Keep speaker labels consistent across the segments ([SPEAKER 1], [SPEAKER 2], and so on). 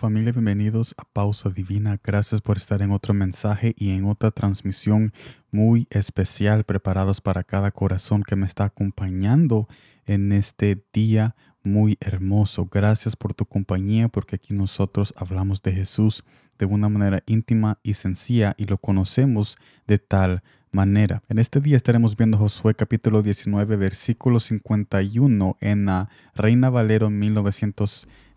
[SPEAKER 1] Familia, bienvenidos a Pausa Divina. Gracias por estar en otro mensaje y en otra transmisión muy especial preparados para cada corazón que me está acompañando en este día muy hermoso. Gracias por tu compañía porque aquí nosotros hablamos de Jesús de una manera íntima y sencilla y lo conocemos de tal manera. En este día estaremos viendo Josué capítulo 19 versículo 51 en la Reina Valero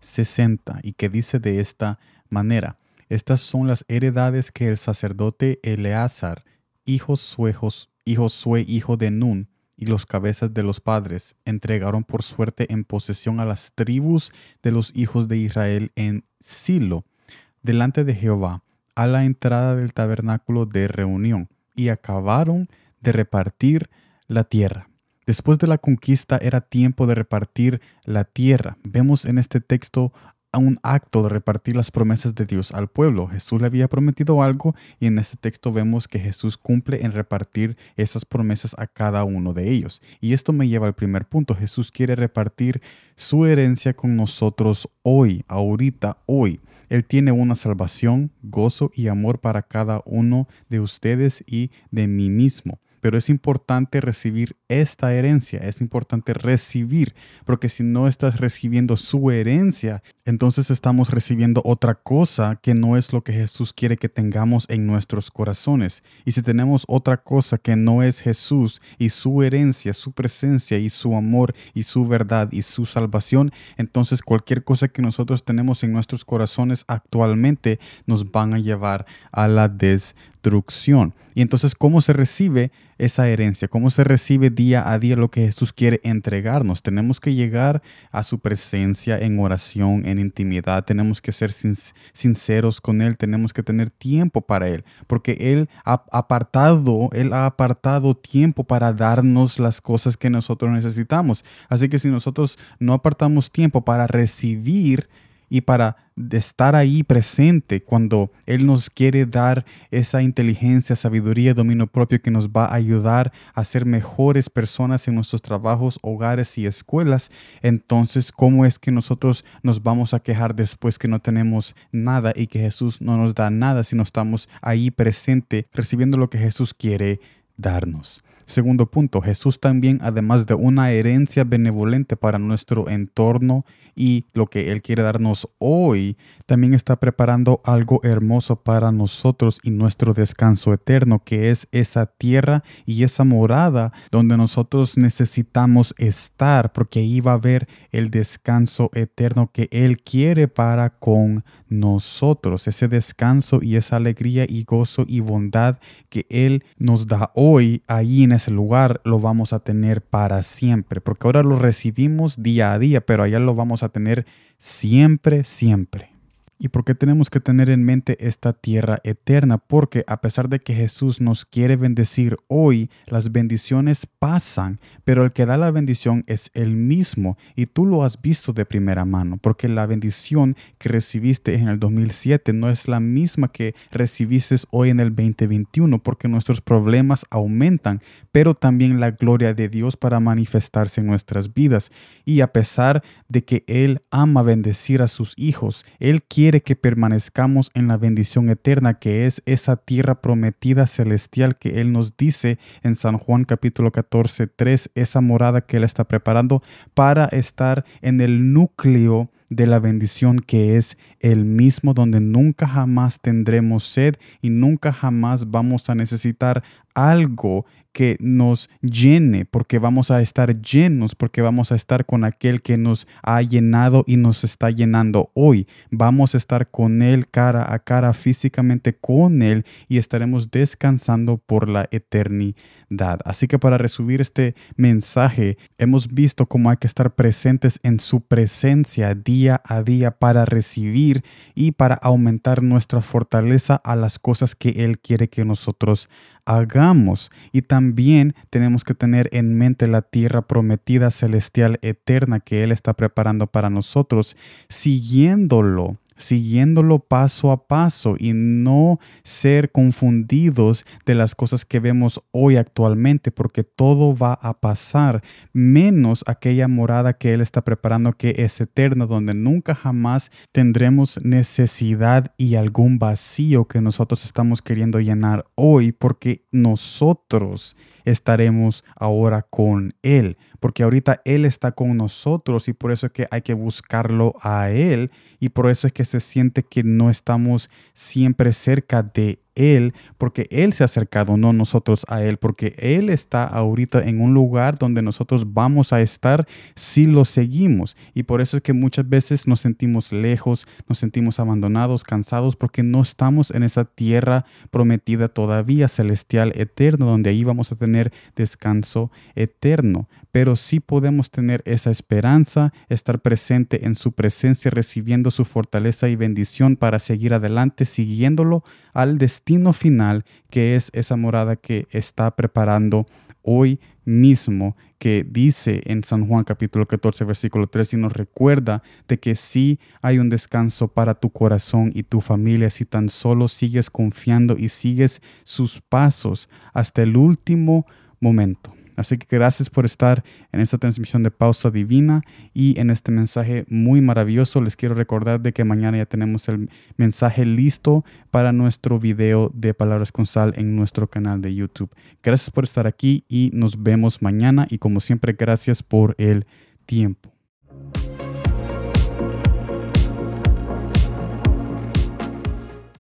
[SPEAKER 1] 1960 y que dice de esta manera. Estas son las heredades que el sacerdote Eleazar, hijo Suejos, hijo Sue, hijo de Nun, y los cabezas de los padres entregaron por suerte en posesión a las tribus de los hijos de Israel en Silo, delante de Jehová, a la entrada del tabernáculo de reunión, y acabaron de repartir la tierra. Después de la conquista era tiempo de repartir la tierra. Vemos en este texto un acto de repartir las promesas de Dios al pueblo. Jesús le había prometido algo y en este texto vemos que Jesús cumple en repartir esas promesas a cada uno de ellos. Y esto me lleva al primer punto. Jesús quiere repartir su herencia con nosotros hoy, ahorita, hoy. Él tiene una salvación, gozo y amor para cada uno de ustedes y de mí mismo pero es importante recibir esta herencia, es importante recibir, porque si no estás recibiendo su herencia, entonces estamos recibiendo otra cosa que no es lo que Jesús quiere que tengamos en nuestros corazones. Y si tenemos otra cosa que no es Jesús y su herencia, su presencia y su amor y su verdad y su salvación, entonces cualquier cosa que nosotros tenemos en nuestros corazones actualmente nos van a llevar a la destrucción. Y entonces, ¿cómo se recibe esa herencia? ¿Cómo se recibe día a día lo que Jesús quiere entregarnos? Tenemos que llegar a su presencia en oración, en intimidad. Tenemos que ser sinceros con Él. Tenemos que tener tiempo para Él. Porque Él ha apartado, Él ha apartado tiempo para darnos las cosas que nosotros necesitamos. Así que si nosotros no apartamos tiempo para recibir y para estar ahí presente cuando Él nos quiere dar esa inteligencia, sabiduría, dominio propio que nos va a ayudar a ser mejores personas en nuestros trabajos, hogares y escuelas, entonces ¿cómo es que nosotros nos vamos a quejar después que no tenemos nada y que Jesús no nos da nada si no estamos ahí presente recibiendo lo que Jesús quiere darnos? Segundo punto, Jesús también, además de una herencia benevolente para nuestro entorno y lo que Él quiere darnos hoy, también está preparando algo hermoso para nosotros y nuestro descanso eterno, que es esa tierra y esa morada donde nosotros necesitamos estar, porque ahí va a haber el descanso eterno que Él quiere para con nosotros, ese descanso y esa alegría y gozo y bondad que Él nos da hoy, ahí en ese lugar lo vamos a tener para siempre, porque ahora lo recibimos día a día, pero allá lo vamos a tener siempre, siempre. ¿Y por qué tenemos que tener en mente esta tierra eterna? Porque a pesar de que Jesús nos quiere bendecir hoy, las bendiciones pasan, pero el que da la bendición es Él mismo y tú lo has visto de primera mano, porque la bendición que recibiste en el 2007 no es la misma que recibiste hoy en el 2021, porque nuestros problemas aumentan, pero también la gloria de Dios para manifestarse en nuestras vidas. Y a pesar de que Él ama bendecir a sus hijos, Él quiere quiere que permanezcamos en la bendición eterna que es esa tierra prometida celestial que Él nos dice en San Juan capítulo 14, 3, esa morada que Él está preparando para estar en el núcleo de la bendición que es el mismo donde nunca jamás tendremos sed y nunca jamás vamos a necesitar algo que nos llene, porque vamos a estar llenos, porque vamos a estar con aquel que nos ha llenado y nos está llenando hoy. Vamos a estar con Él cara a cara físicamente con Él y estaremos descansando por la eternidad. Así que para resumir este mensaje, hemos visto cómo hay que estar presentes en su presencia día a día para recibir y para aumentar nuestra fortaleza a las cosas que Él quiere que nosotros hagamos. Y también tenemos que tener en mente la tierra prometida celestial eterna que Él está preparando para nosotros, siguiéndolo siguiéndolo paso a paso y no ser confundidos de las cosas que vemos hoy actualmente, porque todo va a pasar, menos aquella morada que Él está preparando que es eterna, donde nunca jamás tendremos necesidad y algún vacío que nosotros estamos queriendo llenar hoy, porque nosotros estaremos ahora con Él, porque ahorita Él está con nosotros y por eso es que hay que buscarlo a Él y por eso es que se siente que no estamos siempre cerca de Él, porque Él se ha acercado, no nosotros a Él, porque Él está ahorita en un lugar donde nosotros vamos a estar si lo seguimos. Y por eso es que muchas veces nos sentimos lejos, nos sentimos abandonados, cansados, porque no estamos en esa tierra prometida todavía, celestial, eterna, donde ahí vamos a tener descanso eterno pero sí podemos tener esa esperanza, estar presente en su presencia, recibiendo su fortaleza y bendición para seguir adelante, siguiéndolo al destino final, que es esa morada que está preparando hoy mismo, que dice en San Juan capítulo 14, versículo 3, y nos recuerda de que sí hay un descanso para tu corazón y tu familia si tan solo sigues confiando y sigues sus pasos hasta el último momento. Así que gracias por estar en esta transmisión de Pausa Divina y en este mensaje muy maravilloso. Les quiero recordar de que mañana ya tenemos el mensaje listo para nuestro video de Palabras con Sal en nuestro canal de YouTube. Gracias por estar aquí y nos vemos mañana y como siempre gracias por el tiempo.